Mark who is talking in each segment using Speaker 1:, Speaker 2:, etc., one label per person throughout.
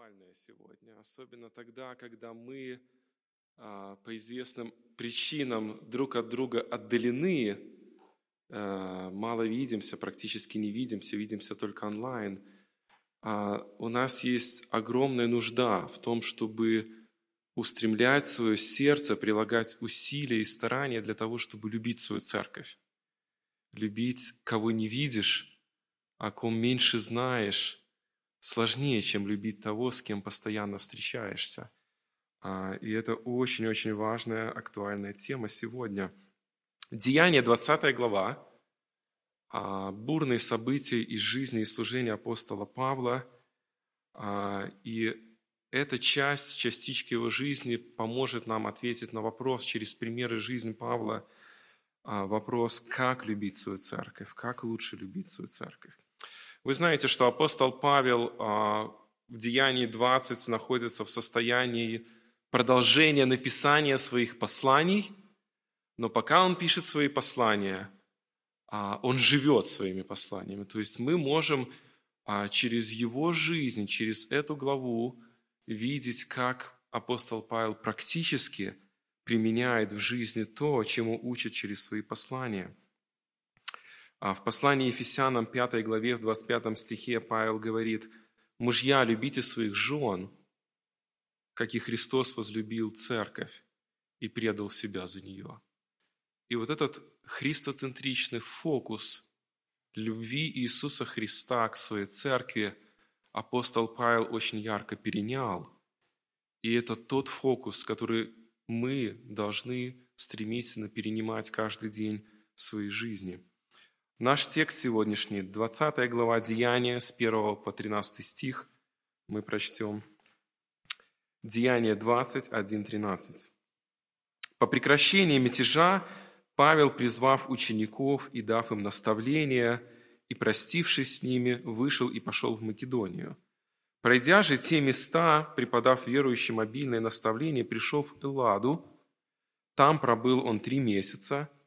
Speaker 1: актуальное сегодня, особенно тогда, когда мы а, по известным причинам друг от друга отдалены, а, мало видимся, практически не видимся, видимся только онлайн. А, у нас есть огромная нужда в том, чтобы устремлять свое сердце, прилагать усилия и старания для того, чтобы любить свою церковь. Любить, кого не видишь, о ком меньше знаешь, сложнее, чем любить того, с кем постоянно встречаешься. А, и это очень-очень важная, актуальная тема сегодня. Деяние, 20 глава, а, бурные события из жизни и служения апостола Павла. А, и эта часть, частичка его жизни поможет нам ответить на вопрос через примеры жизни Павла, вопрос, как любить свою церковь, как лучше любить свою церковь. Вы знаете, что апостол Павел а, в Деянии 20 находится в состоянии продолжения написания своих посланий, но пока он пишет свои послания, а, он живет своими посланиями. То есть мы можем а, через его жизнь, через эту главу видеть, как апостол Павел практически применяет в жизни то, чему учит через свои послания – в послании Ефесянам 5 главе, в 25 стихе Павел говорит, «Мужья, любите своих жен, как и Христос возлюбил церковь и предал себя за нее». И вот этот христоцентричный фокус любви Иисуса Христа к своей церкви апостол Павел очень ярко перенял. И это тот фокус, который мы должны стремительно перенимать каждый день в своей жизни – Наш текст сегодняшний, 20 глава Деяния с 1 по 13 стих, мы прочтем. Деяние 21, 13. «По прекращении мятежа Павел, призвав учеников и дав им наставления, и, простившись с ними, вышел и пошел в Македонию. Пройдя же те места, преподав верующим обильное наставление, пришел в Элладу. Там пробыл он три месяца –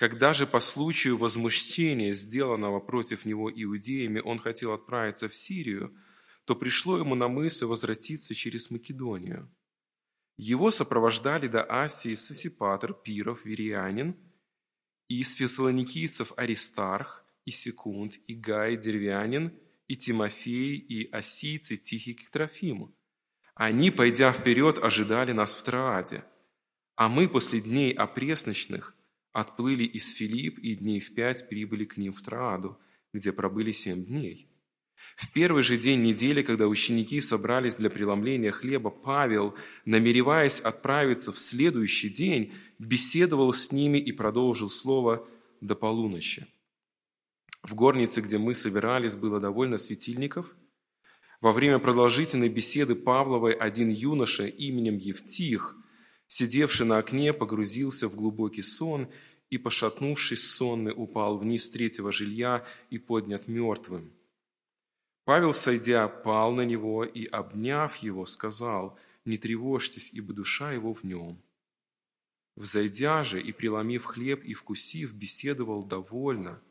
Speaker 1: когда же по случаю возмущения, сделанного против него иудеями, он хотел отправиться в Сирию, то пришло ему на мысль возвратиться через Македонию. Его сопровождали до Асии Сосипатр, Пиров, Верианин, и из фессалоникийцев Аристарх, и Секунд, и Гай, Деревянин, и Тимофей, и Осийцы, Тихий к Трофиму. Они, пойдя вперед, ожидали нас в Трааде, а мы после дней опресночных – отплыли из Филипп и дней в пять прибыли к ним в Трааду, где пробыли семь дней. В первый же день недели, когда ученики собрались для преломления хлеба, Павел, намереваясь отправиться в следующий день, беседовал с ними и продолжил слово до полуночи. В горнице, где мы собирались, было довольно светильников. Во время продолжительной беседы Павловой один юноша именем Евтих – сидевший на окне, погрузился в глубокий сон и, пошатнувшись сонный, упал вниз третьего жилья и поднят мертвым. Павел, сойдя, пал на него и, обняв его, сказал, «Не тревожьтесь, ибо душа его в нем». Взойдя же и, преломив хлеб и вкусив, беседовал довольно,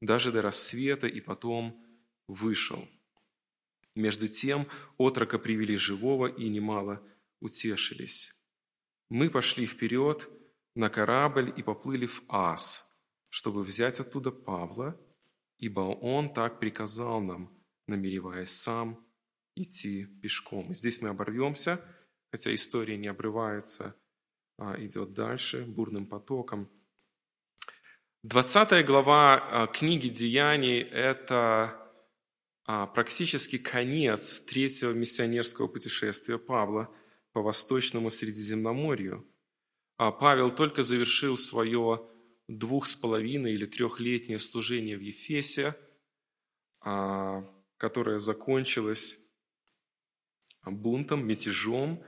Speaker 1: даже до рассвета, и потом вышел. Между тем отрока привели живого и немало утешились мы пошли вперед на корабль и поплыли в Ас, чтобы взять оттуда Павла, ибо он так приказал нам, намереваясь сам идти пешком. И здесь мы оборвемся, хотя история не обрывается, а идет дальше бурным потоком. 20 глава а, книги «Деяний» – это а, практически конец третьего миссионерского путешествия Павла – по Восточному Средиземноморью. А Павел только завершил свое двух с половиной или трехлетнее служение в Ефесе, а, которое закончилось бунтом, мятежом,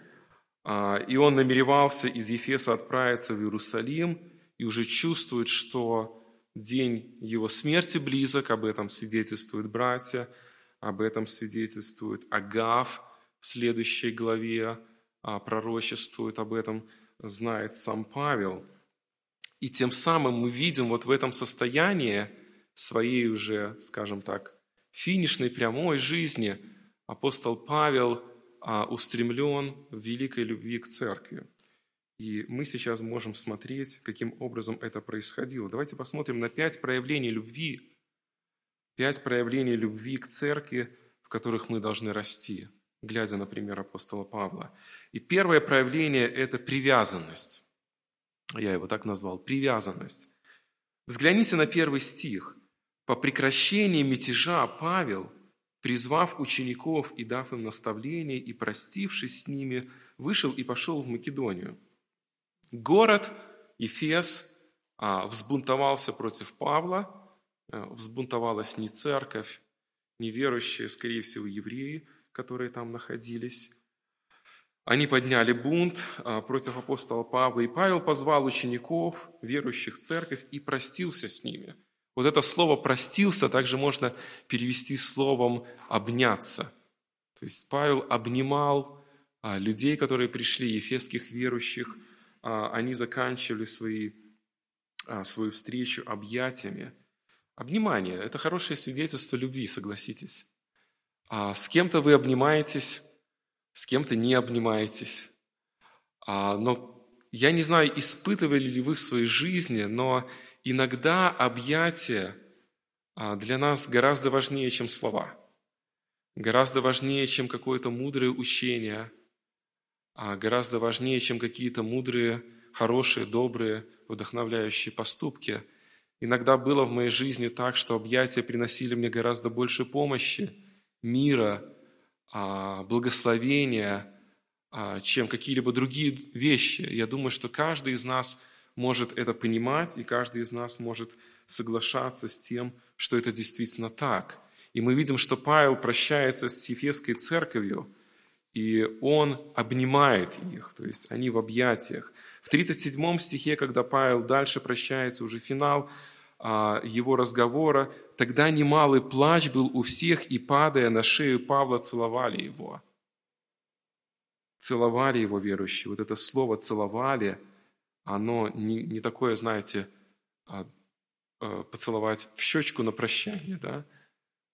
Speaker 1: а, и он намеревался из Ефеса отправиться в Иерусалим и уже чувствует, что день его смерти близок, об этом свидетельствуют братья, об этом свидетельствует Агав в следующей главе, пророчествует об этом, знает сам Павел. И тем самым мы видим вот в этом состоянии своей уже, скажем так, финишной прямой жизни апостол Павел а, устремлен в великой любви к церкви. И мы сейчас можем смотреть, каким образом это происходило. Давайте посмотрим на пять проявлений любви, пять проявлений любви к церкви, в которых мы должны расти, глядя на пример апостола Павла. И первое проявление – это привязанность. Я его так назвал – привязанность. Взгляните на первый стих. «По прекращении мятежа Павел, призвав учеников и дав им наставление, и простившись с ними, вышел и пошел в Македонию». Город Ефес а, взбунтовался против Павла, а, взбунтовалась не церковь, не верующие, скорее всего, евреи, которые там находились. Они подняли бунт а, против апостола Павла, и Павел позвал учеников, верующих в церковь, и простился с ними. Вот это слово «простился» также можно перевести словом «обняться». То есть Павел обнимал людей, которые пришли, ефесских верующих – а, они заканчивали свои, а, свою встречу объятиями. Обнимание – это хорошее свидетельство любви, согласитесь. А с кем-то вы обнимаетесь, с кем-то не обнимаетесь. Но я не знаю, испытывали ли вы в своей жизни, но иногда объятия для нас гораздо важнее, чем слова. Гораздо важнее, чем какое-то мудрое учение – а гораздо важнее, чем какие-то мудрые, хорошие, добрые, вдохновляющие поступки. Иногда было в моей жизни так, что объятия приносили мне гораздо больше помощи, мира, а, благословения, а, чем какие-либо другие вещи. Я думаю, что каждый из нас может это понимать, и каждый из нас может соглашаться с тем, что это действительно так. И мы видим, что Павел прощается с Ефесской церковью – и он обнимает их, то есть они в объятиях. В 37 стихе, когда Павел дальше прощается, уже финал а, его разговора, тогда немалый плач был у всех, и, падая на шею Павла, целовали его. Целовали его верующие. Вот это слово «целовали», оно не, не такое, знаете, а, а, поцеловать в щечку на прощание, да?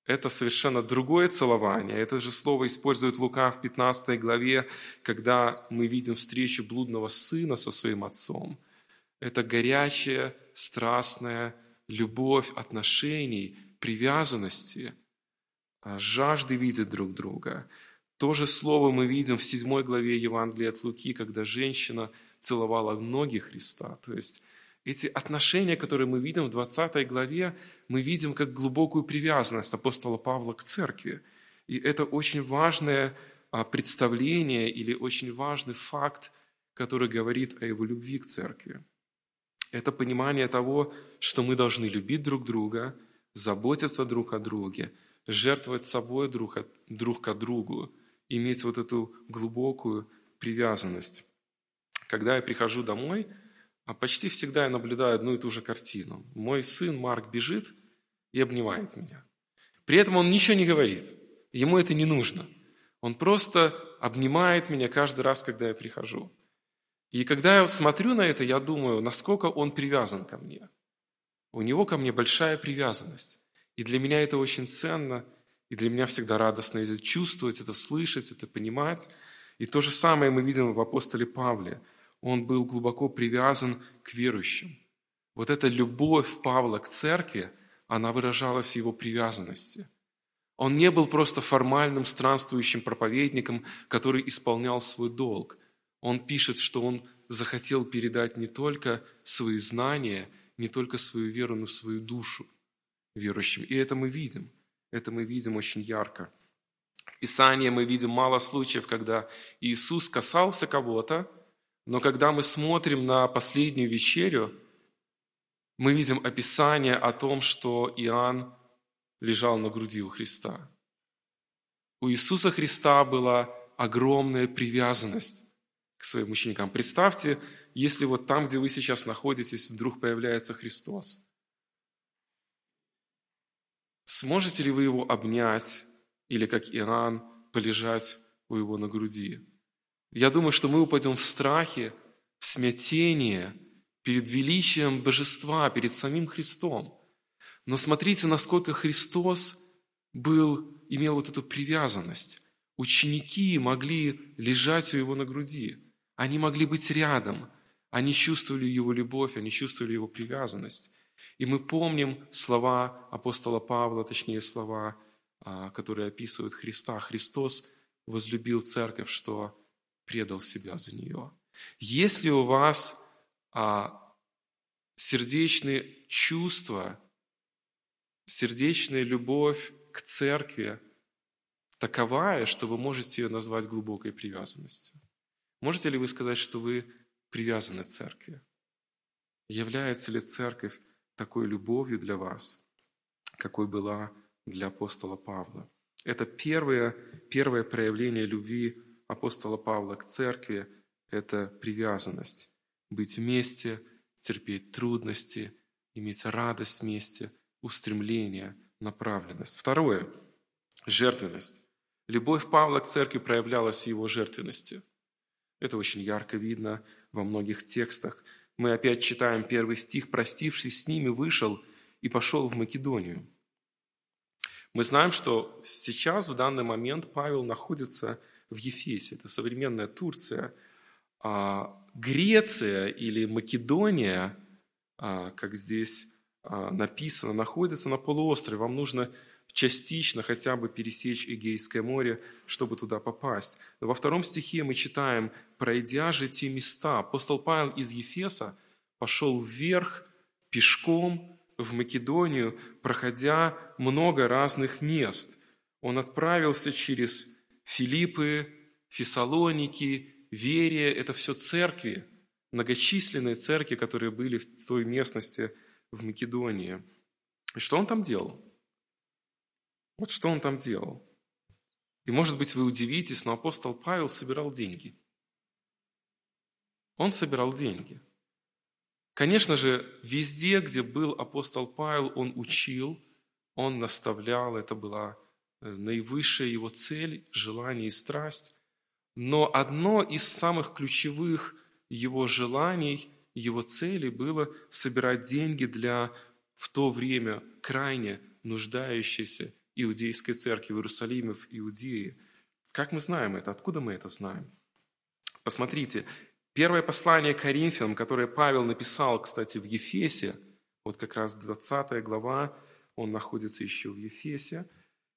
Speaker 1: это совершенно другое целование. Это же слово использует Лука в 15 главе, когда мы видим встречу блудного сына со своим отцом. Это горячая, страстная любовь отношений, привязанности, а, жажды видеть друг друга. То же слово мы видим в 7 главе Евангелия от Луки, когда женщина целовала ноги Христа. То есть эти отношения, которые мы видим в 20 главе, мы видим как глубокую привязанность апостола Павла к церкви. И это очень важное а, представление или очень важный факт, который говорит о его любви к церкви. Это понимание того, что мы должны любить друг друга, заботиться друг о друге, жертвовать собой друг, от, друг к другу, иметь вот эту глубокую привязанность. Когда я прихожу домой – а почти всегда я наблюдаю одну и ту же картину. Мой сын Марк бежит и обнимает меня. При этом он ничего не говорит. Ему это не нужно. Он просто обнимает меня каждый раз, когда я прихожу. И когда я смотрю на это, я думаю, насколько он привязан ко мне. У него ко мне большая привязанность. И для меня это очень ценно, и для меня всегда радостно это чувствовать, это слышать, это понимать. И то же самое мы видим в апостоле Павле – он был глубоко привязан к верующим. Вот эта любовь Павла к церкви, она выражалась в его привязанности. Он не был просто формальным странствующим проповедником, который исполнял свой долг. Он пишет, что он захотел передать не только свои знания, не только свою веру, но свою душу верующим. И это мы видим. Это мы видим очень ярко. В Писании мы видим мало случаев, когда Иисус касался кого-то, но когда мы смотрим на последнюю вечерю, мы видим описание о том, что Иоанн лежал на груди у Христа. У Иисуса Христа была огромная привязанность к своим ученикам. Представьте, если вот там, где вы сейчас находитесь, вдруг появляется Христос. Сможете ли вы его обнять или, как Иоанн, полежать у его на груди? Я думаю, что мы упадем в страхе, в смятение перед величием божества, перед самим Христом. Но смотрите, насколько Христос был, имел вот эту привязанность. ученики могли лежать у его на груди. Они могли быть рядом. Они чувствовали его любовь, они чувствовали его привязанность. И мы помним слова апостола Павла, точнее слова, а, которые описывают Христа. Христос возлюбил церковь, что предал себя за нее. Если у вас а, сердечные чувства, сердечная любовь к церкви таковая, что вы можете ее назвать глубокой привязанностью. Можете ли вы сказать, что вы привязаны к церкви? Является ли церковь такой любовью для вас, какой была для апостола Павла? Это первое, первое проявление любви апостола Павла к церкви – это привязанность. Быть вместе, терпеть трудности, иметь радость вместе, устремление, направленность. Второе – жертвенность. Любовь Павла к церкви проявлялась в его жертвенности. Это очень ярко видно во многих текстах. Мы опять читаем первый стих. «Простившись с ними, вышел и пошел в Македонию». Мы знаем, что сейчас, в данный момент, Павел находится в Ефесе. Это современная Турция. А Греция или Македония, а, как здесь а, написано, находится на полуострове. Вам нужно частично хотя бы пересечь Эгейское море, чтобы туда попасть. Во втором стихе мы читаем, «Пройдя же те места, апостол Павел из Ефеса пошел вверх пешком в Македонию, проходя много разных мест. Он отправился через Филиппы, Фессалоники, Верия – это все церкви, многочисленные церкви, которые были в той местности в Македонии. И что он там делал? Вот что он там делал. И, может быть, вы удивитесь, но апостол Павел собирал деньги. Он собирал деньги. Конечно же, везде, где был апостол Павел, он учил, он наставлял, это была э, наивысшая его цель, желание и страсть. Но одно из самых ключевых его желаний, его целей было собирать деньги для в то время крайне нуждающейся иудейской церкви в Иерусалиме, в Иудее. Как мы знаем это? Откуда мы это знаем? Посмотрите, первое послание Коринфянам, которое Павел написал, кстати, в Ефесе, вот как раз 20 глава, он находится еще в Ефесе.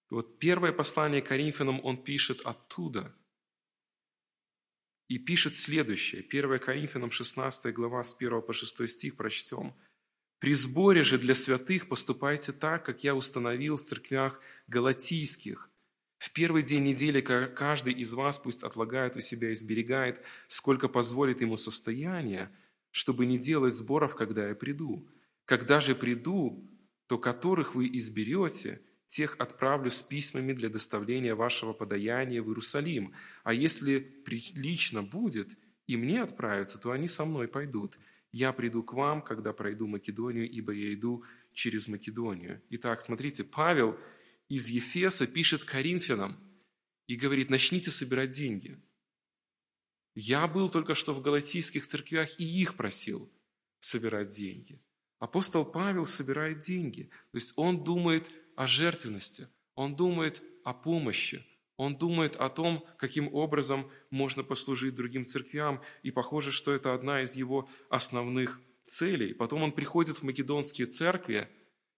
Speaker 1: И вот первое послание Коринфянам он пишет оттуда. И пишет следующее. 1 Коринфянам 16 глава с 1 по 6 стих прочтем – при сборе же для святых поступайте так, как я установил в церквях галатийских. В первый день недели каждый из вас пусть отлагает у себя и сберегает, сколько позволит ему состояние, чтобы не делать сборов, когда я приду. Когда же приду, то которых вы изберете, тех отправлю с письмами для доставления вашего подаяния в Иерусалим. А если прилично будет, и мне отправиться, то они со мной пойдут – «Я приду к вам, когда пройду Македонию, ибо я иду через Македонию». Итак, смотрите, Павел из Ефеса пишет Коринфянам и говорит, начните собирать деньги. Я был только что в галатийских церквях и их просил собирать деньги. Апостол Павел собирает деньги. То есть он думает о жертвенности, он думает о помощи, он думает о том, каким образом можно послужить другим церквям, и похоже, что это одна из его основных целей. Потом он приходит в македонские церкви,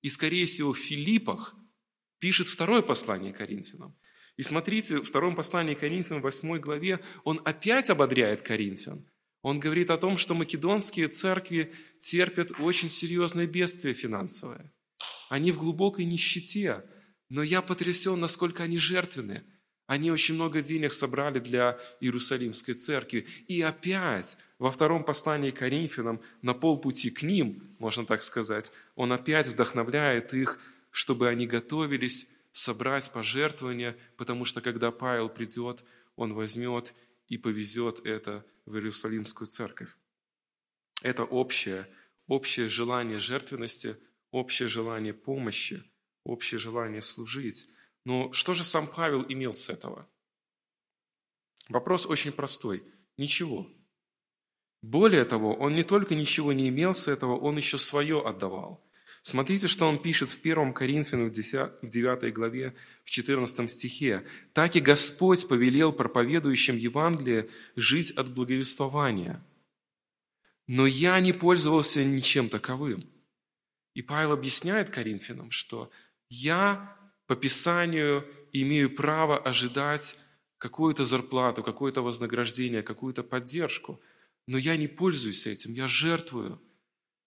Speaker 1: и, скорее всего, в Филиппах пишет второе послание Коринфянам. И смотрите, в втором послании Коринфянам, в 8 главе, он опять ободряет Коринфян. Он говорит о том, что македонские церкви терпят очень серьезное бедствие финансовое. Они в глубокой нищете, но я потрясен, насколько они жертвенны. Они очень много денег собрали для Иерусалимской церкви. И опять во втором послании к Коринфянам, на полпути к ним, можно так сказать, он опять вдохновляет их, чтобы они готовились собрать пожертвования, потому что когда Павел придет, он возьмет и повезет это в Иерусалимскую церковь. Это общее, общее желание жертвенности, общее желание помощи, общее желание служить. Но что же сам Павел имел с этого? Вопрос очень простой. Ничего. Более того, он не только ничего не имел с этого, он еще свое отдавал. Смотрите, что он пишет в 1 Коринфянам в 9 главе, в 14 стихе. «Так и Господь повелел проповедующим Евангелие жить от благовествования. Но я не пользовался ничем таковым». И Павел объясняет Коринфянам, что я по Писанию имею право ожидать какую-то зарплату, какое-то вознаграждение, какую-то поддержку, но я не пользуюсь этим, я жертвую,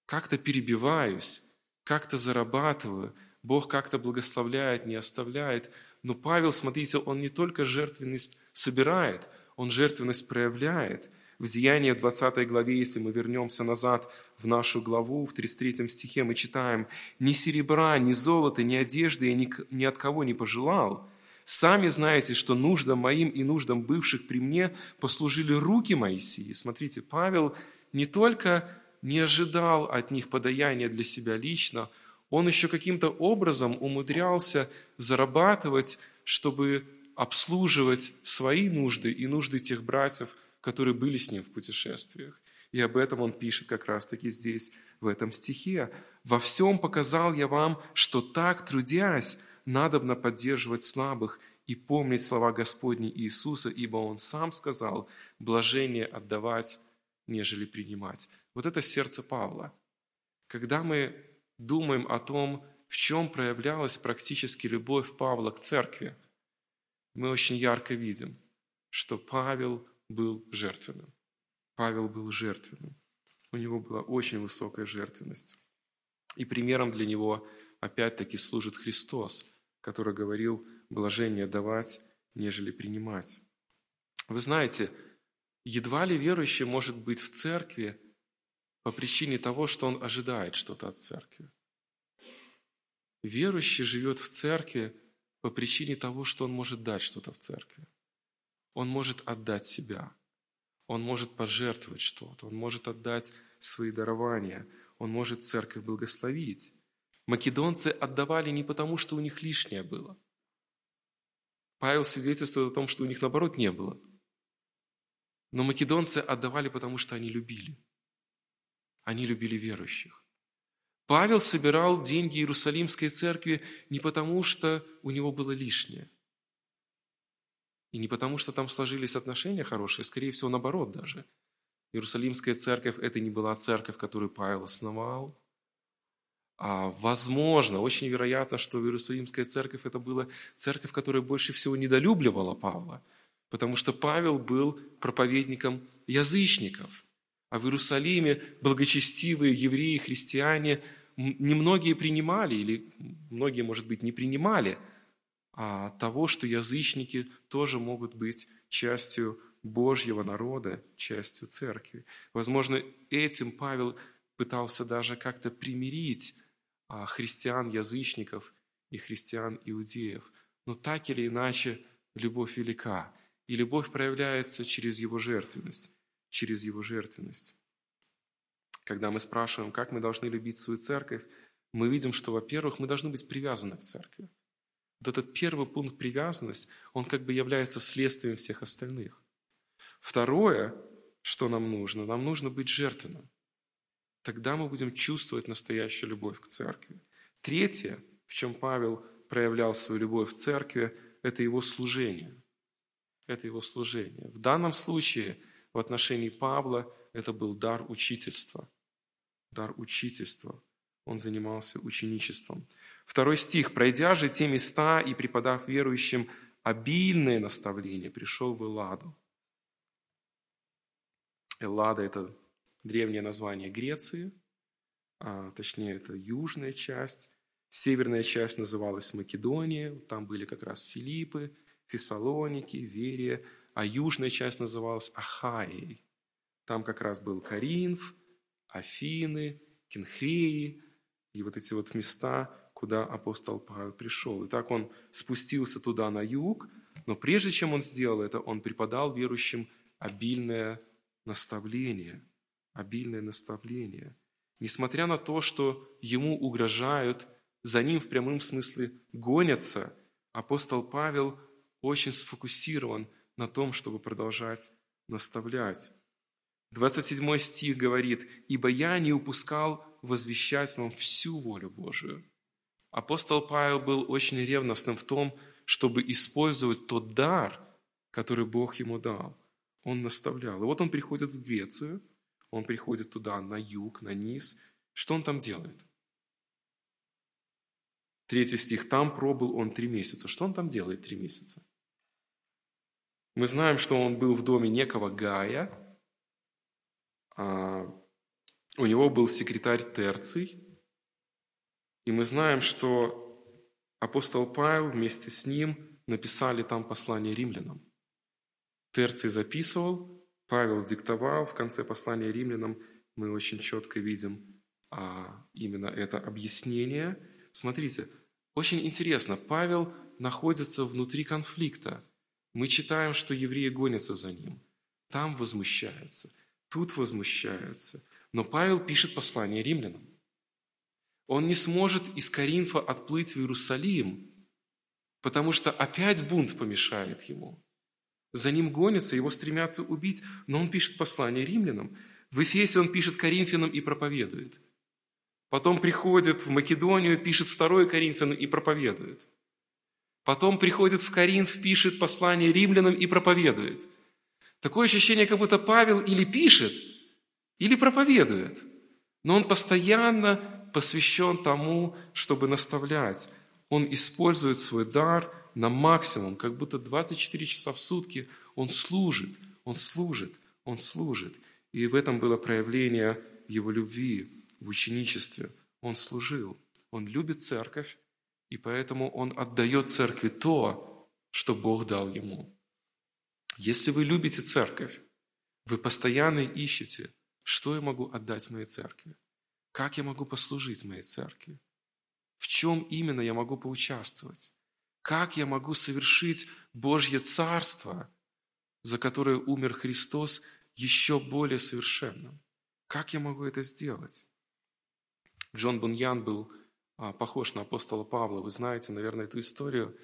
Speaker 1: как-то перебиваюсь, как-то зарабатываю, Бог как-то благословляет, не оставляет. Но Павел, смотрите, он не только жертвенность собирает, он жертвенность проявляет. В Деянии в 20 главе, если мы вернемся назад в нашу главу, в 33 стихе мы читаем, «Ни серебра, ни золота, ни одежды я ни, от кого не пожелал. Сами знаете, что нуждам моим и нуждам бывших при мне послужили руки Моисии». Смотрите, Павел не только не ожидал от них подаяния для себя лично, он еще каким-то образом умудрялся зарабатывать, чтобы обслуживать свои нужды и нужды тех братьев, которые были с ним в путешествиях. И об этом он пишет как раз-таки здесь, в этом стихе. «Во всем показал я вам, что так, трудясь, надобно поддерживать слабых и помнить слова Господни Иисуса, ибо Он сам сказал, блажение отдавать, нежели принимать». Вот это сердце Павла. Когда мы думаем о том, в чем проявлялась практически любовь Павла к церкви, мы очень ярко видим, что Павел был жертвенным. Павел был жертвенным. У него была очень высокая жертвенность. И примером для него опять-таки служит Христос, который говорил «блажение давать, нежели принимать». Вы знаете, едва ли верующий может быть в церкви по причине того, что он ожидает что-то от церкви. Верующий живет в церкви по причине того, что он может дать что-то в церкви. Он может отдать себя. Он может пожертвовать что-то. Он может отдать свои дарования. Он может церковь благословить. Македонцы отдавали не потому, что у них лишнее было. Павел свидетельствует о том, что у них наоборот не было. Но македонцы отдавали, потому что они любили. Они любили верующих. Павел собирал деньги Иерусалимской церкви не потому, что у него было лишнее. И не потому, что там сложились отношения хорошие, скорее всего, наоборот даже. Иерусалимская церковь – это не была церковь, которую Павел основал. А возможно, очень вероятно, что Иерусалимская церковь – это была церковь, которая больше всего недолюбливала Павла, потому что Павел был проповедником язычников – а в Иерусалиме благочестивые евреи, христиане, немногие принимали, или многие, может быть, не принимали того, что язычники тоже могут быть частью Божьего народа, частью церкви. Возможно, этим Павел пытался даже как-то примирить а, христиан-язычников и христиан-иудеев. Но так или иначе, любовь велика, и любовь проявляется через его жертвенность через его жертвенность. Когда мы спрашиваем, как мы должны любить свою церковь, мы видим, что, во-первых, мы должны быть привязаны к церкви. Вот этот первый пункт привязанность, он как бы является следствием всех остальных. Второе, что нам нужно, нам нужно быть жертвенным. Тогда мы будем чувствовать настоящую любовь к церкви. Третье, в чем Павел проявлял свою любовь в церкви, это его служение. Это его служение. В данном случае – в отношении Павла это был дар учительства. Дар учительства. Он занимался ученичеством. Второй стих. «Пройдя же те места и преподав верующим обильное наставление, пришел в Элладу». Эллада – это древнее название Греции, а, точнее, это южная часть. Северная часть называлась Македония, там были как раз Филиппы, Фессалоники, Верия, а южная часть называлась Ахаей. Там как раз был Каринф, Афины, Кенхреи и вот эти вот места, куда апостол Павел пришел. И так он спустился туда на юг, но прежде чем он сделал это, он преподал верующим обильное наставление. Обильное наставление. Несмотря на то, что ему угрожают, за ним в прямом смысле гонятся, апостол Павел очень сфокусирован на том, чтобы продолжать наставлять. 27 стих говорит, «Ибо я не упускал возвещать вам всю волю Божию». Апостол Павел был очень ревностным в том, чтобы использовать тот дар, который Бог ему дал. Он наставлял. И вот он приходит в Грецию, он приходит туда, на юг, на низ. Что он там делает? Третий стих. «Там пробыл он три месяца». Что он там делает три месяца? Мы знаем, что он был в доме некого Гая. А у него был секретарь Терций. И мы знаем, что апостол Павел вместе с ним написали там послание римлянам. Терций записывал, Павел диктовал. В конце послания римлянам мы очень четко видим а, именно это объяснение. Смотрите, очень интересно, Павел находится внутри конфликта. Мы читаем, что евреи гонятся за ним. Там возмущаются, тут возмущаются. Но Павел пишет послание римлянам. Он не сможет из Коринфа отплыть в Иерусалим, потому что опять бунт помешает ему. За ним гонятся, его стремятся убить, но он пишет послание римлянам. В Эфесе он пишет Коринфянам и проповедует. Потом приходит в Македонию, пишет второе Коринфянам и проповедует. Потом приходит в Коринф, пишет послание римлянам и проповедует. Такое ощущение, как будто Павел или пишет, или проповедует. Но он постоянно посвящен тому, чтобы наставлять. Он использует свой дар на максимум, как будто 24 часа в сутки он служит, он служит, он служит. И в этом было проявление его любви в ученичестве. Он служил, он любит церковь, и поэтому он отдает церкви то, что Бог дал ему. Если вы любите церковь, вы постоянно ищете, что я могу отдать моей церкви. Как я могу послужить моей церкви? В чем именно я могу поучаствовать? Как я могу совершить Божье Царство, за которое умер Христос, еще более совершенным? Как я могу это сделать? Джон Буньян был а, похож на апостола Павла. Вы знаете, наверное, эту историю,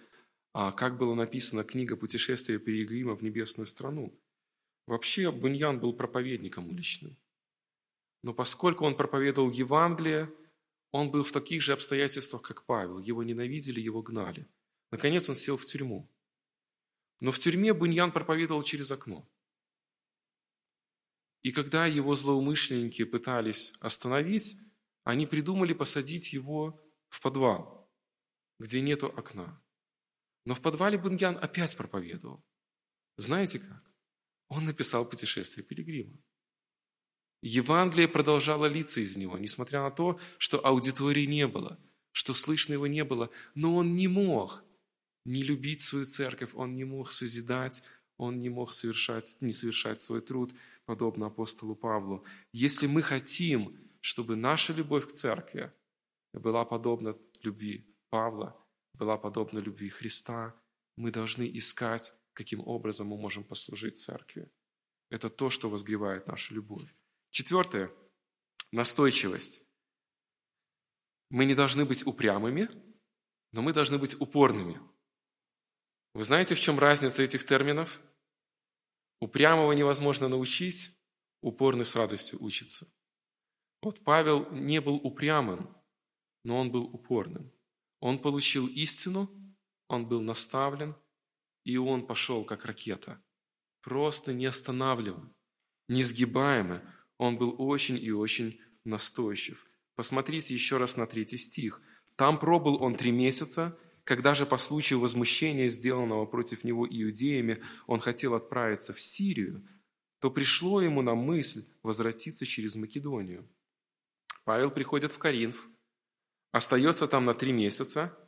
Speaker 1: а, как была написана книга «Путешествие Перегрима в небесную страну». Вообще, Буньян был проповедником уличным. Но поскольку он проповедовал Евангелие, он был в таких же обстоятельствах, как Павел. Его ненавидели, его гнали. Наконец он сел в тюрьму. Но в тюрьме Буньян проповедовал через окно. И когда его злоумышленники пытались остановить, они придумали посадить его в подвал, где нету окна. Но в подвале Буньян опять проповедовал. Знаете как? Он написал «Путешествие пилигрима». Евангелие продолжало литься из него, несмотря на то, что аудитории не было, что слышно его не было. Но он не мог не любить свою церковь, он не мог созидать, он не мог совершать, не совершать свой труд, подобно апостолу Павлу. Если мы хотим, чтобы наша любовь к церкви была подобна любви Павла, была подобна любви Христа, мы должны искать, каким образом мы можем послужить церкви. Это то, что возгревает нашу любовь. Четвертое – настойчивость. Мы не должны быть упрямыми, но мы должны быть упорными. Вы знаете, в чем разница этих терминов? Упрямого невозможно научить, упорный с радостью учится. Вот Павел не был упрямым, но он был упорным. Он получил истину, он был наставлен, и он пошел как ракета, просто не останавливаем, несгибаемый, он был очень и очень настойчив. Посмотрите еще раз на третий стих. «Там пробыл он три месяца, когда же по случаю возмущения, сделанного против него иудеями, он хотел отправиться в Сирию, то пришло ему на мысль возвратиться через Македонию. Павел приходит в Коринф, остается там на три месяца,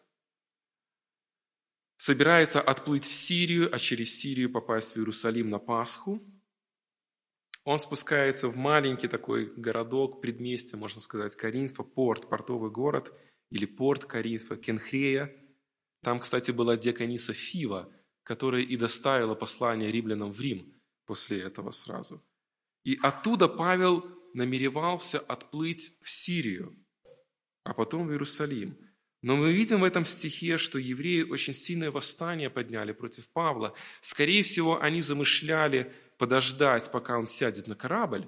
Speaker 1: собирается отплыть в Сирию, а через Сирию попасть в Иерусалим на Пасху – он спускается в маленький такой городок, предместье, можно сказать, Коринфа, порт, портовый город, или порт Коринфа, Кенхрея. Там, кстати, была диакониса Фива, которая и доставила послание римлянам в Рим после этого сразу. И оттуда Павел намеревался отплыть в Сирию, а потом в Иерусалим. Но мы видим в этом стихе, что евреи очень сильное восстание подняли против Павла. Скорее всего, они замышляли подождать, пока он сядет на корабль,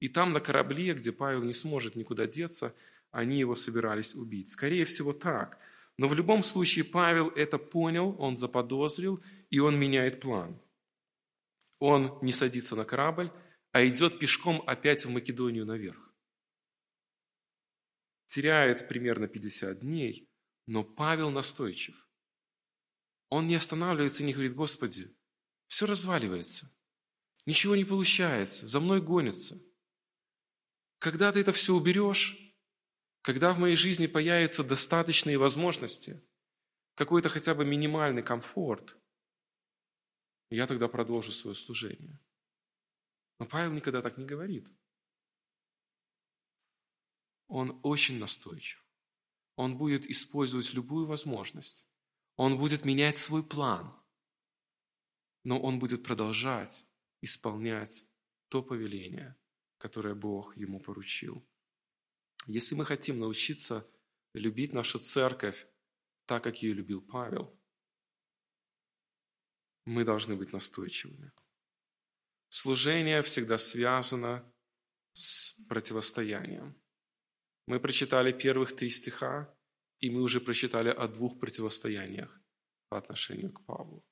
Speaker 1: и там на корабле, где Павел не сможет никуда деться, они его собирались убить. Скорее всего, так. Но в любом случае Павел это понял, он заподозрил, и он меняет план. Он не садится на корабль, а идет пешком опять в Македонию наверх. Теряет примерно 50 дней, но Павел настойчив. Он не останавливается и не говорит, Господи, все разваливается, ничего не получается, за мной гонятся. Когда ты это все уберешь, когда в моей жизни появятся достаточные возможности, какой-то хотя бы минимальный комфорт, я тогда продолжу свое служение. Но Павел никогда так не говорит. Он очень настойчив. Он будет использовать любую возможность. Он будет менять свой план. Но он будет продолжать исполнять то повеление, которое Бог ему поручил. Если мы хотим научиться любить нашу церковь так, как ее любил Павел, мы должны быть настойчивыми. Служение всегда связано с противостоянием. Мы прочитали первых три стиха, и мы уже прочитали о двух противостояниях по отношению к Павлу.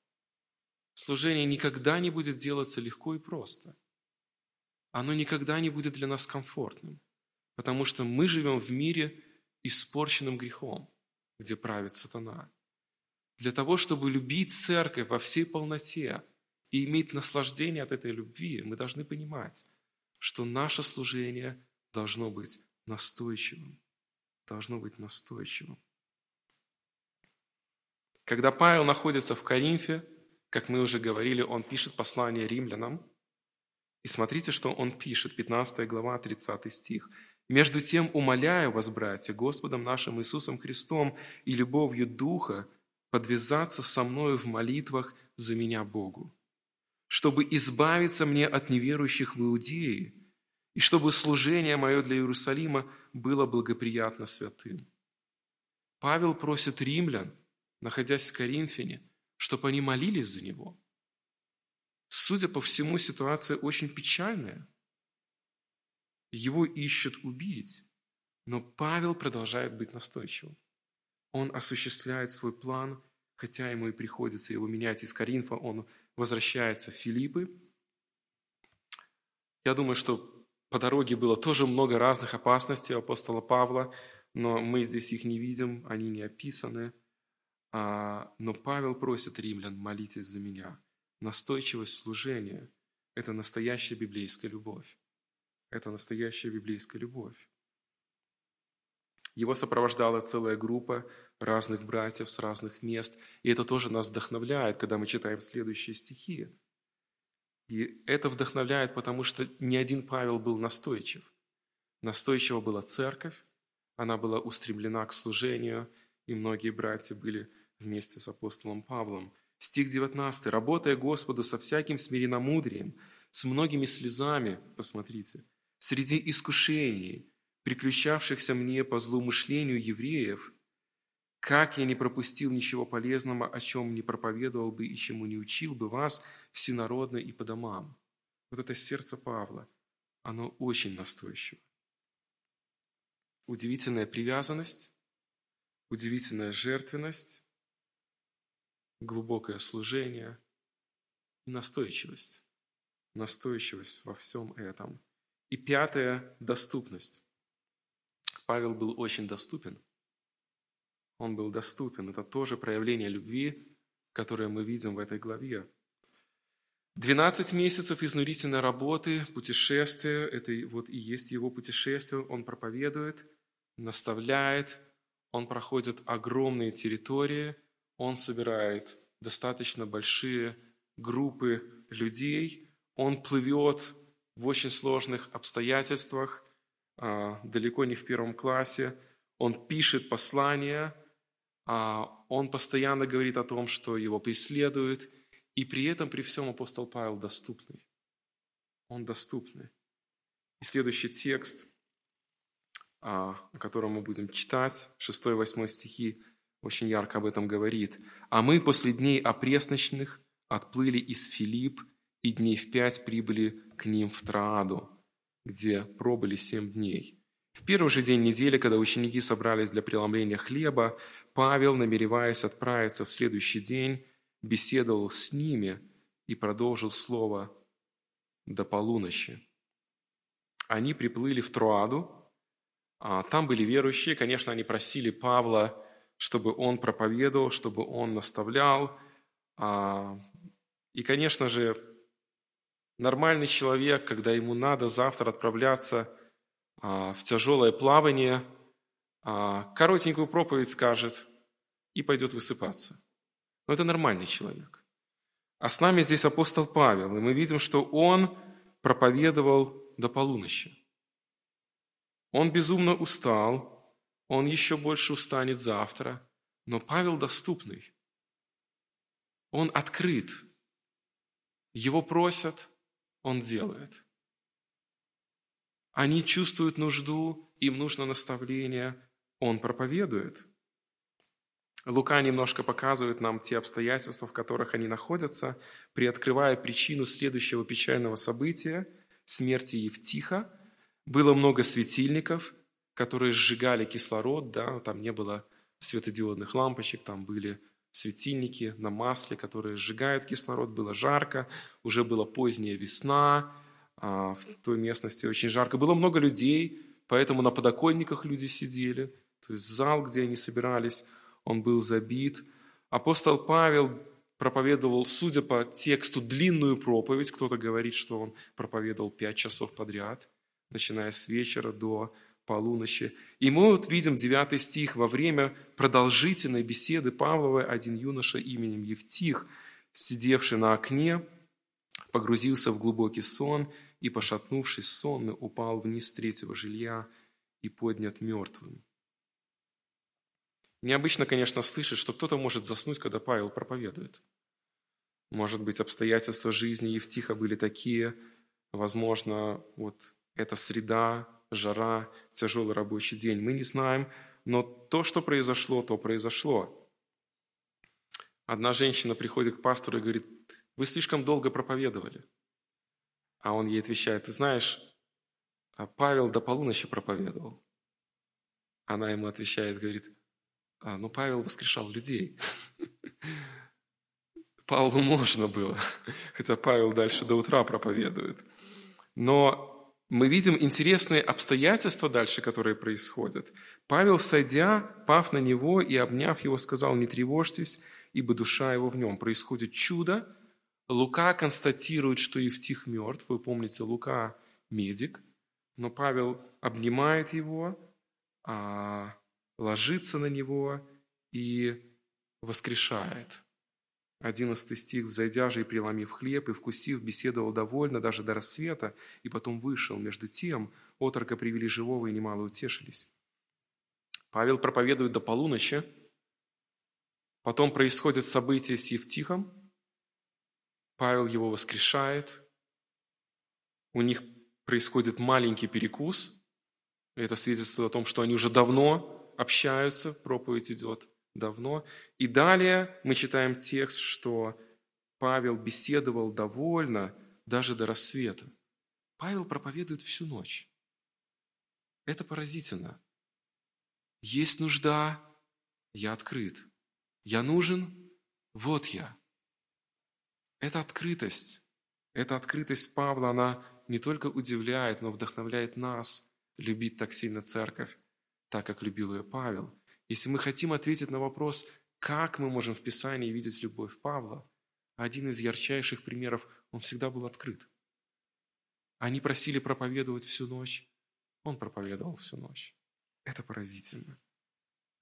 Speaker 1: Служение никогда не будет делаться легко и просто. Оно никогда не будет для нас комфортным, потому что мы живем в мире, испорченным грехом, где правит сатана. Для того, чтобы любить церковь во всей полноте и иметь наслаждение от этой любви, мы должны понимать, что наше служение должно быть настойчивым. Должно быть настойчивым. Когда Павел находится в Коринфе, как мы уже говорили, он пишет послание римлянам. И смотрите, что он пишет, 15 глава, 30 стих. «Между тем умоляю вас, братья, Господом нашим Иисусом Христом и любовью Духа подвязаться со мною в молитвах за меня Богу, чтобы избавиться мне от неверующих в Иудее, и чтобы служение мое для Иерусалима было благоприятно святым». Павел просит римлян, находясь в Коринфяне, чтобы они молились за него. Судя по всему, ситуация очень печальная. Его ищут убить, но Павел продолжает быть настойчивым. Он осуществляет свой план, хотя ему и приходится его менять из Коринфа, он возвращается в Филиппы. Я думаю, что по дороге было тоже много разных опасностей у апостола Павла, но мы здесь их не видим, они не описаны – но Павел просит римлян, молитесь за меня. Настойчивость служения – это настоящая библейская любовь. Это настоящая библейская любовь. Его сопровождала целая группа разных братьев с разных мест. И это тоже нас вдохновляет, когда мы читаем следующие стихи. И это вдохновляет, потому что ни один Павел был настойчив. Настойчива была церковь, она была устремлена к служению, и многие братья были вместе с апостолом Павлом. Стих 19. «Работая Господу со всяким смиренномудрием, с многими слезами, посмотрите, среди искушений, приключавшихся мне по злоумышлению евреев, как я не пропустил ничего полезного, о чем не проповедовал бы и чему не учил бы вас всенародно и по домам». Вот это сердце Павла, оно очень настойчиво. Удивительная привязанность, удивительная жертвенность, глубокое служение и настойчивость. Настойчивость во всем этом. И пятое – доступность. Павел был очень доступен. Он был доступен. Это тоже проявление любви, которое мы видим в этой главе. 12 месяцев изнурительной работы, путешествия, это вот и есть его путешествие. Он проповедует, наставляет, он проходит огромные территории – он собирает достаточно большие группы людей, он плывет в очень сложных обстоятельствах, а, далеко не в первом классе, он пишет послания, а, он постоянно говорит о том, что его преследуют, и при этом, при всем апостол Павел доступный. Он доступный. И следующий текст, а, о котором мы будем читать, 6-8 стихи, очень ярко об этом говорит. «А мы после дней опресночных отплыли из Филипп и дней в пять прибыли к ним в Трааду, где пробыли семь дней. В первый же день недели, когда ученики собрались для преломления хлеба, Павел, намереваясь отправиться в следующий день, беседовал с ними и продолжил слово до полуночи. Они приплыли в Труаду, а там были верующие, конечно, они просили Павла, чтобы он проповедовал, чтобы он наставлял. А, и, конечно же, Нормальный человек, когда ему надо завтра отправляться а, в тяжелое плавание, а, коротенькую проповедь скажет и пойдет высыпаться. Но это нормальный человек. А с нами здесь апостол Павел, и мы видим, что он проповедовал до полуночи. Он безумно устал, он еще больше устанет завтра, но Павел доступный. Он открыт. Его просят – он делает. Они чувствуют нужду, им нужно наставление, Он проповедует. Лука немножко показывает нам те обстоятельства, в которых они находятся, приоткрывая причину следующего печального события – смерти Евтиха. Было много светильников, которые сжигали кислород, да, там не было светодиодных лампочек, там были светильники на масле, которые сжигают кислород. Было жарко, уже была поздняя весна, а, в той местности очень жарко. Было много людей, поэтому на подоконниках люди сидели. То есть зал, где они собирались, он был забит. Апостол Павел проповедовал, судя по тексту, длинную проповедь. Кто-то говорит, что он проповедовал пять часов подряд, начиная с вечера до полуночи. И мы вот видим 9 стих. «Во время продолжительной беседы Павловой один юноша именем Евтих, сидевший на окне, погрузился в глубокий сон и, пошатнувшись сонно, упал вниз третьего жилья и поднят мертвым». Необычно, конечно, слышать, что кто-то может заснуть, когда Павел проповедует. Может быть, обстоятельства жизни Евтиха были такие, возможно, вот эта среда, жара, тяжелый рабочий день, мы не знаем, но то, что произошло, то произошло. Одна женщина приходит к пастору и говорит, вы слишком долго проповедовали. А он ей отвечает, ты знаешь, а Павел до полуночи проповедовал. Она ему отвечает, говорит, а, ну Павел воскрешал людей. Павлу можно было, хотя Павел дальше до утра проповедует. Но мы видим интересные обстоятельства дальше, которые происходят. Павел, сойдя, пав на него и обняв его, сказал, не тревожьтесь, ибо душа его в нем. Происходит чудо. Лука констатирует, что Евтих мертв. Вы помните, Лука – медик. Но Павел обнимает его, а, ложится на него и воскрешает. 11 стих, «Взойдя же и преломив хлеб, и вкусив, беседовал довольно даже до рассвета, и потом вышел. Между тем. Отрока привели живого, и немало утешились». Павел проповедует до полуночи, потом происходит событие с Евтихом, Павел его воскрешает, у них происходит маленький перекус, это свидетельствует о том, что они уже давно общаются, проповедь идет давно. И далее мы читаем текст, что Павел беседовал довольно даже до рассвета. Павел проповедует всю ночь. Это поразительно. Есть нужда, я открыт. Я нужен, вот я. Эта открытость, эта открытость Павла, она не только удивляет, но вдохновляет нас любить так сильно церковь, так как любил ее Павел – если мы хотим ответить на вопрос, как мы можем в Писании видеть любовь Павла, один из ярчайших примеров, он всегда был открыт. Они просили проповедовать всю ночь, он проповедовал всю ночь. Это поразительно.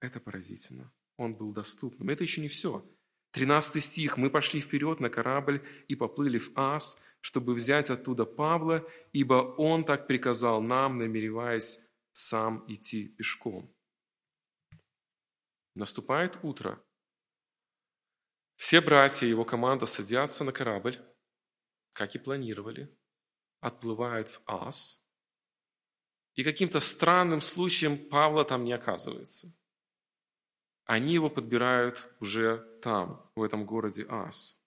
Speaker 1: Это поразительно. Он был доступным. Это еще не все. 13 стих. «Мы пошли вперед на корабль и поплыли в Ас, чтобы взять оттуда Павла, ибо он так приказал нам, намереваясь сам идти пешком». Наступает утро. Все братья и его команда садятся на корабль, как и планировали, отплывают в Ас, и каким-то странным случаем Павла там не оказывается. Они его подбирают уже там, в этом городе Ас.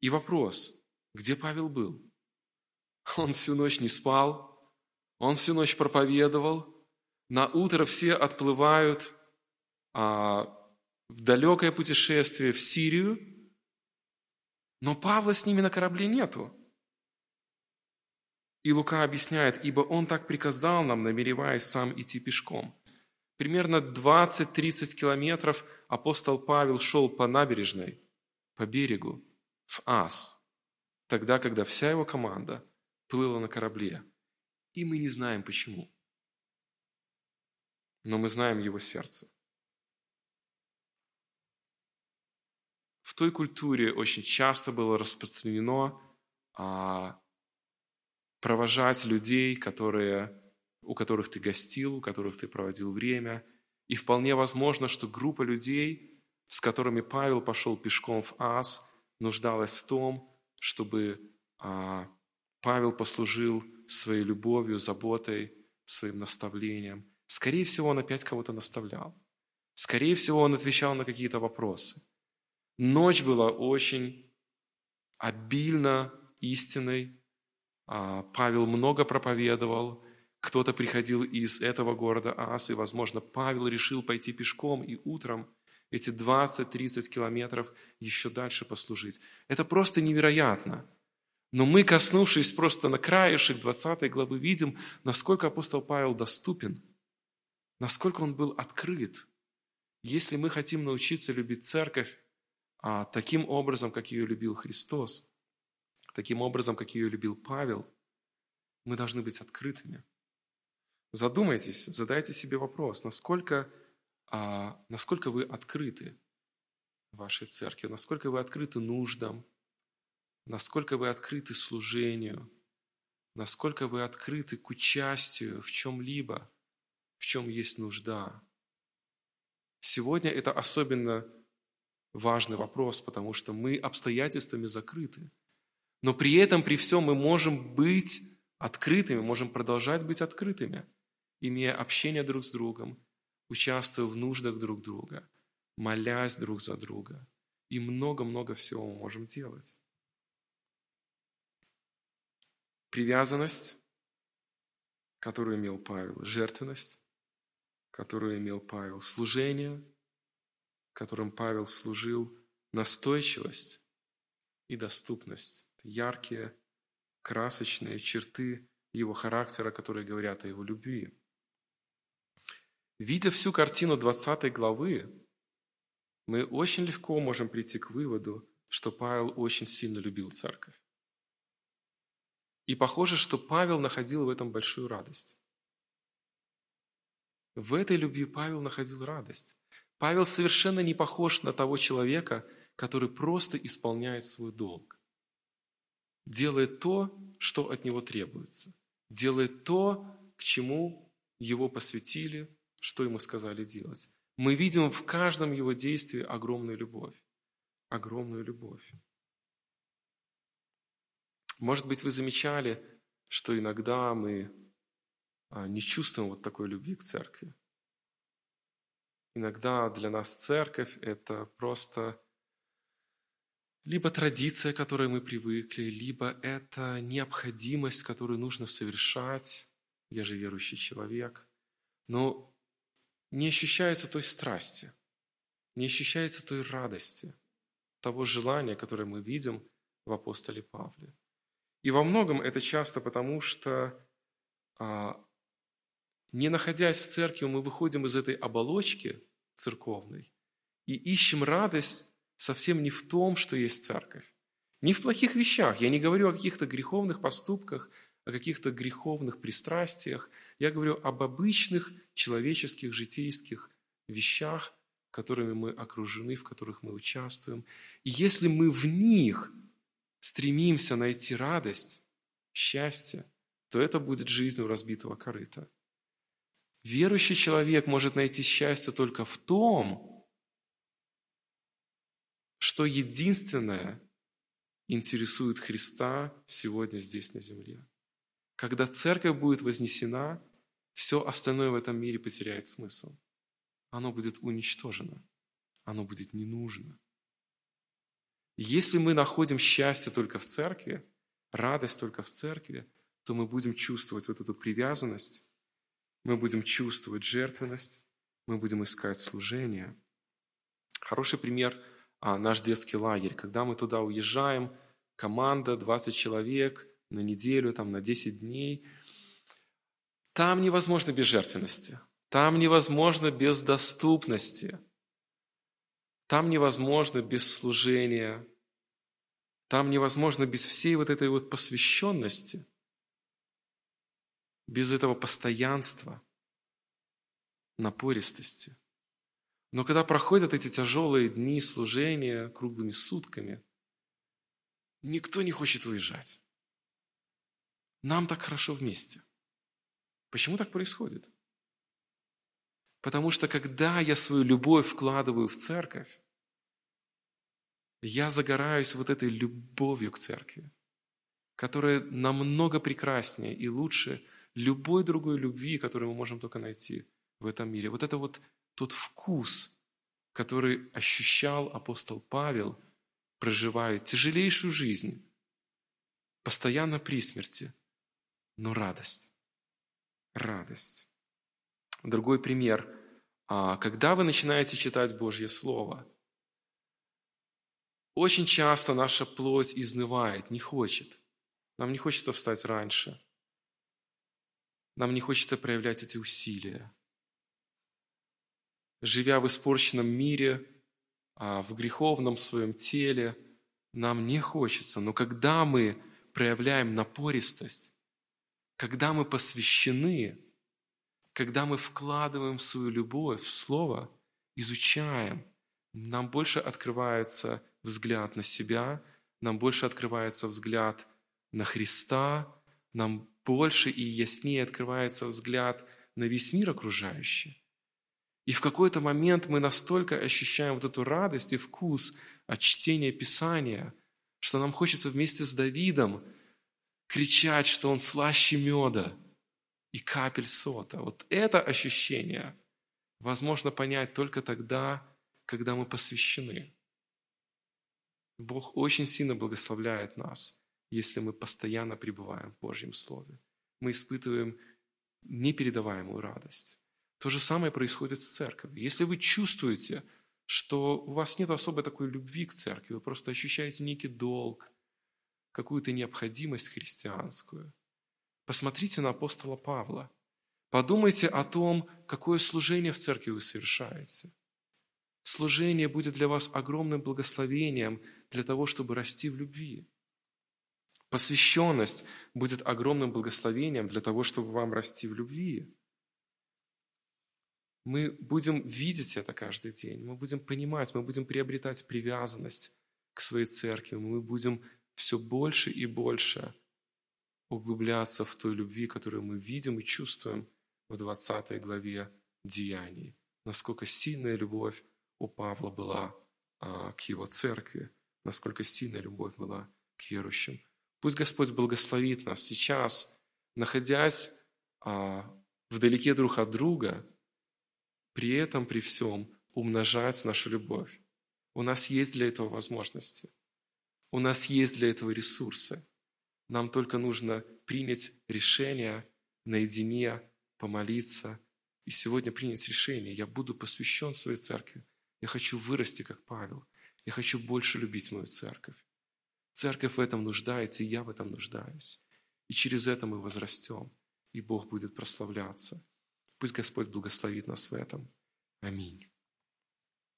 Speaker 1: И вопрос, Где Павел был? Он всю ночь не спал, он всю ночь проповедовал. На утро все отплывают в далекое путешествие в Сирию, но Павла с ними на корабле нету. И Лука объясняет, ибо он так приказал нам, намереваясь сам идти пешком. Примерно 20-30 километров апостол Павел шел по набережной, по берегу, в Ас, тогда, когда вся его команда плыла на корабле. И мы не знаем почему. Но мы знаем его сердце. В той культуре очень часто было распространено а, провожать людей, которые, у которых ты гостил, у которых ты проводил время. И вполне возможно, что группа людей, с которыми Павел пошел пешком в Ас, нуждалась в том, чтобы а, Павел послужил своей любовью, заботой, своим наставлением. Скорее всего, он опять кого-то наставлял. Скорее всего, он отвечал на какие-то вопросы. Ночь была очень обильно истиной. А, Павел много проповедовал. Кто-то приходил из этого города Ас, и, возможно, Павел решил пойти пешком и утром эти 20-30 километров еще дальше послужить. Это просто невероятно. Но мы, коснувшись просто на краешек 20 главы, видим, насколько апостол Павел доступен, насколько он был открыт. Если мы хотим научиться любить церковь таким образом, как ее любил Христос, таким образом, как ее любил Павел, мы должны быть открытыми. Задумайтесь, задайте себе вопрос, насколько, а, насколько вы открыты вашей церкви, насколько вы открыты нуждам, насколько вы открыты служению, насколько вы открыты к участию в чем-либо, в чем есть нужда. Сегодня это особенно важный вопрос, потому что мы обстоятельствами закрыты. Но при этом, при всем мы можем быть открытыми, можем продолжать быть открытыми, имея общение друг с другом, участвуя в нуждах друг друга, молясь друг за друга. И много-много всего мы можем делать. Привязанность, которую имел Павел, жертвенность, которую имел Павел, служение, которым Павел служил, настойчивость и доступность. Яркие, красочные черты его характера, которые говорят о его любви. Видя всю картину 20 главы, мы очень легко можем прийти к выводу, что Павел очень сильно любил церковь. И похоже, что Павел находил в этом большую радость. В этой любви Павел находил радость. Павел совершенно не похож на того человека, который просто исполняет свой долг. Делает то, что от него требуется. Делает то, к чему его посвятили, что ему сказали делать. Мы видим в каждом его действии огромную любовь. Огромную любовь. Может быть, вы замечали, что иногда мы а, не чувствуем вот такой любви к церкви. Иногда для нас церковь – это просто либо традиция, к которой мы привыкли, либо это необходимость, которую нужно совершать. Я же верующий человек. Но не ощущается той страсти, не ощущается той радости, того желания, которое мы видим в апостоле Павле. И во многом это часто потому, что а, не находясь в церкви, мы выходим из этой оболочки церковной и ищем радость совсем не в том, что есть церковь. Не в плохих вещах. Я не говорю о каких-то греховных поступках, о каких-то греховных пристрастиях. Я говорю об обычных человеческих, житейских вещах, которыми мы окружены, в которых мы участвуем. И если мы в них стремимся найти радость, счастье, то это будет жизнью разбитого корыта. Верующий человек может найти счастье только в том, что единственное интересует Христа сегодня здесь на земле. Когда церковь будет вознесена, все остальное в этом мире потеряет смысл. Оно будет уничтожено. Оно будет не нужно. Если мы находим счастье только в церкви, радость только в церкви, то мы будем чувствовать вот эту привязанность, мы будем чувствовать жертвенность, мы будем искать служение. Хороший пример а, – наш детский лагерь. Когда мы туда уезжаем, команда, 20 человек на неделю, там, на 10 дней, там невозможно без жертвенности, там невозможно без доступности, там невозможно без служения, там невозможно без всей вот этой вот посвященности, без этого постоянства, напористости. Но когда проходят эти тяжелые дни служения круглыми сутками, никто не хочет уезжать. Нам так хорошо вместе. Почему так происходит? Потому что когда я свою любовь вкладываю в церковь, я загораюсь вот этой любовью к церкви, которая намного прекраснее и лучше любой другой любви, которую мы можем только найти в этом мире. Вот это вот тот вкус, который ощущал апостол Павел, проживая тяжелейшую жизнь, постоянно при смерти, но радость. Радость. Другой пример. А, когда вы начинаете читать Божье Слово, очень часто наша плоть изнывает, не хочет. Нам не хочется встать раньше. Нам не хочется проявлять эти усилия. Живя в испорченном мире, а, в греховном своем теле, нам не хочется. Но когда мы проявляем напористость, когда мы посвящены, когда мы вкладываем свою любовь в Слово, изучаем, нам больше открывается взгляд на себя, нам больше открывается взгляд на Христа, нам больше и яснее открывается взгляд на весь мир окружающий. И в какой-то момент мы настолько ощущаем вот эту радость и вкус от чтения Писания, что нам хочется вместе с Давидом кричать, что он слаще меда и капель сота. Вот это ощущение возможно понять только тогда, когда мы посвящены. Бог очень сильно благословляет нас, если мы постоянно пребываем в Божьем Слове. Мы испытываем непередаваемую радость. То же самое происходит с церковью. Если вы чувствуете, что у вас нет особой такой любви к церкви, вы просто ощущаете некий долг, какую-то необходимость христианскую, посмотрите на апостола Павла. Подумайте о том, какое служение в церкви вы совершаете – Служение будет для вас огромным благословением для того, чтобы расти в любви. Посвященность будет огромным благословением для того, чтобы вам расти в любви. Мы будем видеть это каждый день, мы будем понимать, мы будем приобретать привязанность к своей церкви, мы будем все больше и больше углубляться в той любви, которую мы видим и чувствуем в 20 главе Деяний. Насколько сильная любовь у Павла была а, к его церкви, насколько сильная любовь была к верующим. Пусть Господь благословит нас сейчас, находясь а, вдалеке друг от друга, при этом, при всем, умножать нашу любовь. У нас есть для этого возможности. У нас есть для этого ресурсы. Нам только нужно принять решение наедине, помолиться и сегодня принять решение. Я буду посвящен своей церкви. Я хочу вырасти, как Павел. Я хочу больше любить мою церковь. Церковь в этом нуждается, и я в этом нуждаюсь. И через это мы возрастем, и Бог будет прославляться. Пусть Господь благословит нас в этом. Аминь.